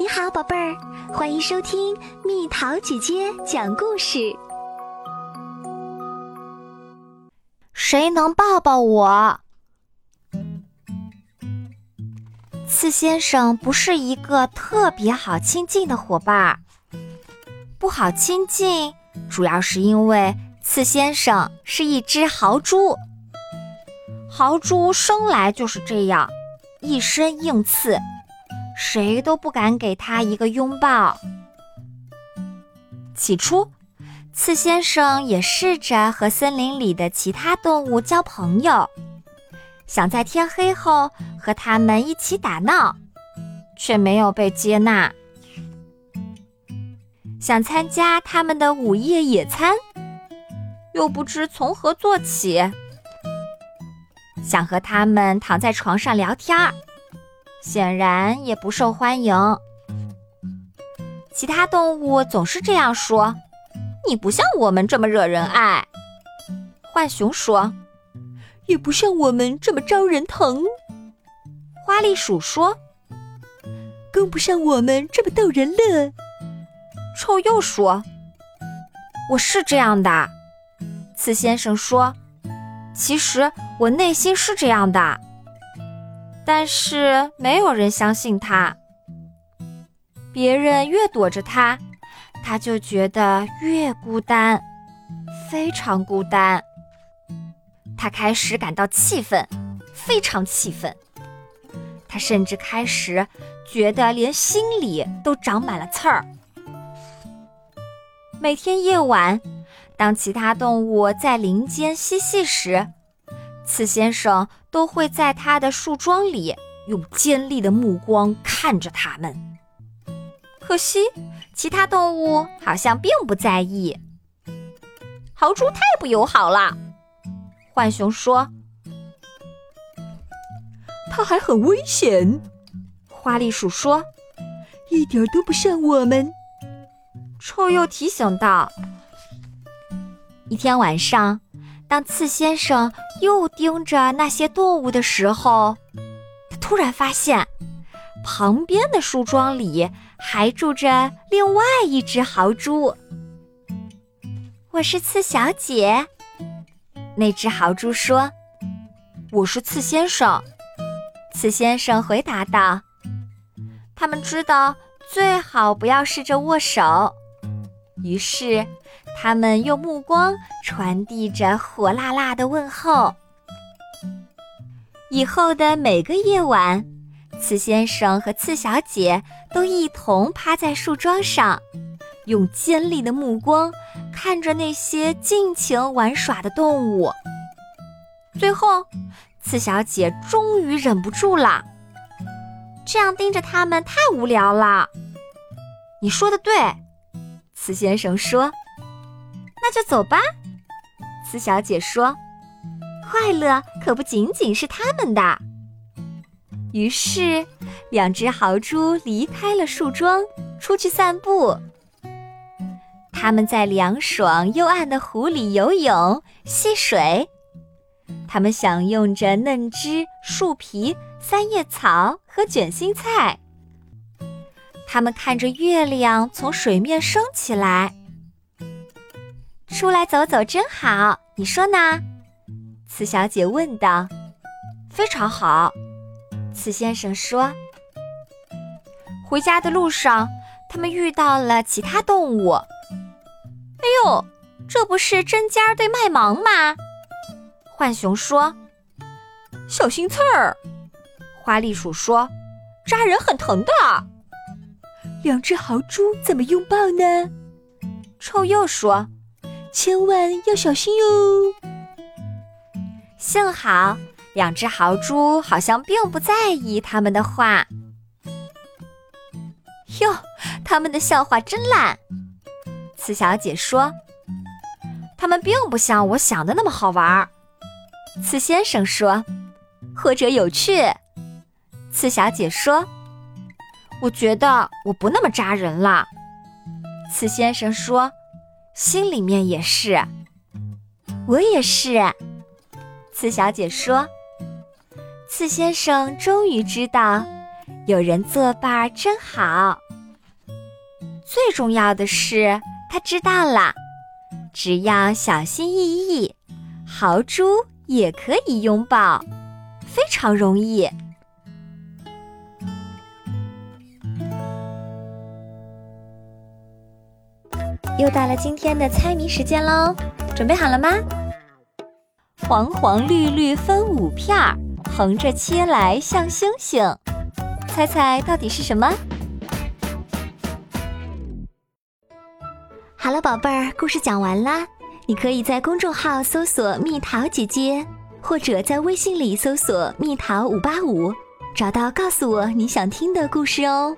你好，宝贝儿，欢迎收听蜜桃姐姐讲故事。谁能抱抱我？刺先生不是一个特别好亲近的伙伴，不好亲近，主要是因为刺先生是一只豪猪。豪猪生来就是这样，一身硬刺。谁都不敢给他一个拥抱。起初，刺先生也试着和森林里的其他动物交朋友，想在天黑后和他们一起打闹，却没有被接纳。想参加他们的午夜野餐，又不知从何做起。想和他们躺在床上聊天儿。显然也不受欢迎。其他动物总是这样说：“你不像我们这么惹人爱。”浣熊说：“也不像我们这么招人疼。”花栗鼠说：“更不像我们这么逗人乐。”臭鼬说：“我是这样的。”刺先生说：“其实我内心是这样的。”但是没有人相信他。别人越躲着他，他就觉得越孤单，非常孤单。他开始感到气愤，非常气愤。他甚至开始觉得连心里都长满了刺儿。每天夜晚，当其他动物在林间嬉戏时，刺先生都会在他的树桩里用尖利的目光看着他们。可惜，其他动物好像并不在意。豪猪太不友好了，浣熊说。他还很危险，花栗鼠说。一点都不像我们，臭鼬提醒道。一天晚上。当刺先生又盯着那些动物的时候，他突然发现，旁边的树桩里还住着另外一只豪猪。我是刺小姐，那只豪猪说：“我是刺先生。”刺先生回答道：“他们知道最好不要试着握手。”于是。他们用目光传递着火辣辣的问候。以后的每个夜晚，刺先生和刺小姐都一同趴在树桩上，用尖利的目光看着那些尽情玩耍的动物。最后，刺小姐终于忍不住了：“这样盯着他们太无聊了。”你说的对，刺先生说。那就走吧，四小姐说：“快乐可不仅仅是他们的。”于是，两只豪猪离开了树桩，出去散步。他们在凉爽幽暗的湖里游泳、戏水。他们享用着嫩枝、树皮、三叶草和卷心菜。他们看着月亮从水面升起来。出来走走真好，你说呢？刺小姐问道。非常好，刺先生说。回家的路上，他们遇到了其他动物。哎呦，这不是针尖对麦芒吗？浣熊说。小心刺儿，花栗鼠说，扎人很疼的。两只豪猪怎么拥抱呢？臭鼬说。千万要小心哟！幸好两只豪猪好像并不在意他们的话。哟，他们的笑话真烂！刺小姐说：“他们并不像我想的那么好玩。”刺先生说：“或者有趣。”刺小姐说：“我觉得我不那么扎人了。”刺先生说。心里面也是，我也是。刺小姐说：“刺先生终于知道，有人作伴真好。”最重要的是，他知道了，只要小心翼翼，豪猪也可以拥抱，非常容易。又到了今天的猜谜时间喽，准备好了吗？黄黄绿绿分五片儿，横着切来像星星，猜猜到底是什么？好了，宝贝儿，故事讲完啦。你可以在公众号搜索“蜜桃姐姐”，或者在微信里搜索“蜜桃五八五”，找到告诉我你想听的故事哦。